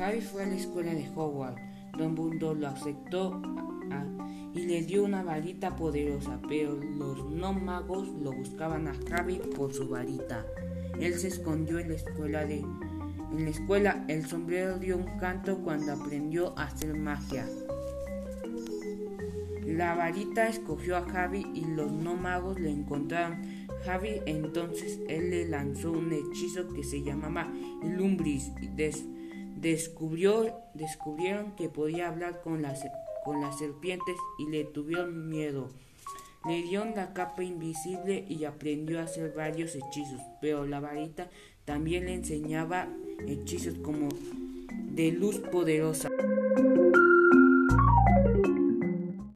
Harry fue a la escuela de Hogwarts. Don Mundo lo aceptó y le dio una varita poderosa, pero los no magos lo buscaban a Harry por su varita. Él se escondió en la escuela de en la escuela el sombrero dio un canto cuando aprendió a hacer magia. La varita escogió a Javi y los no magos le encontraron. Javi entonces él le lanzó un hechizo que se llamaba Lumbris. Des, descubrió, descubrieron que podía hablar con las, con las serpientes y le tuvieron miedo. Le dieron la capa invisible y aprendió a hacer varios hechizos, pero la varita también le enseñaba hechizos como de luz poderosa.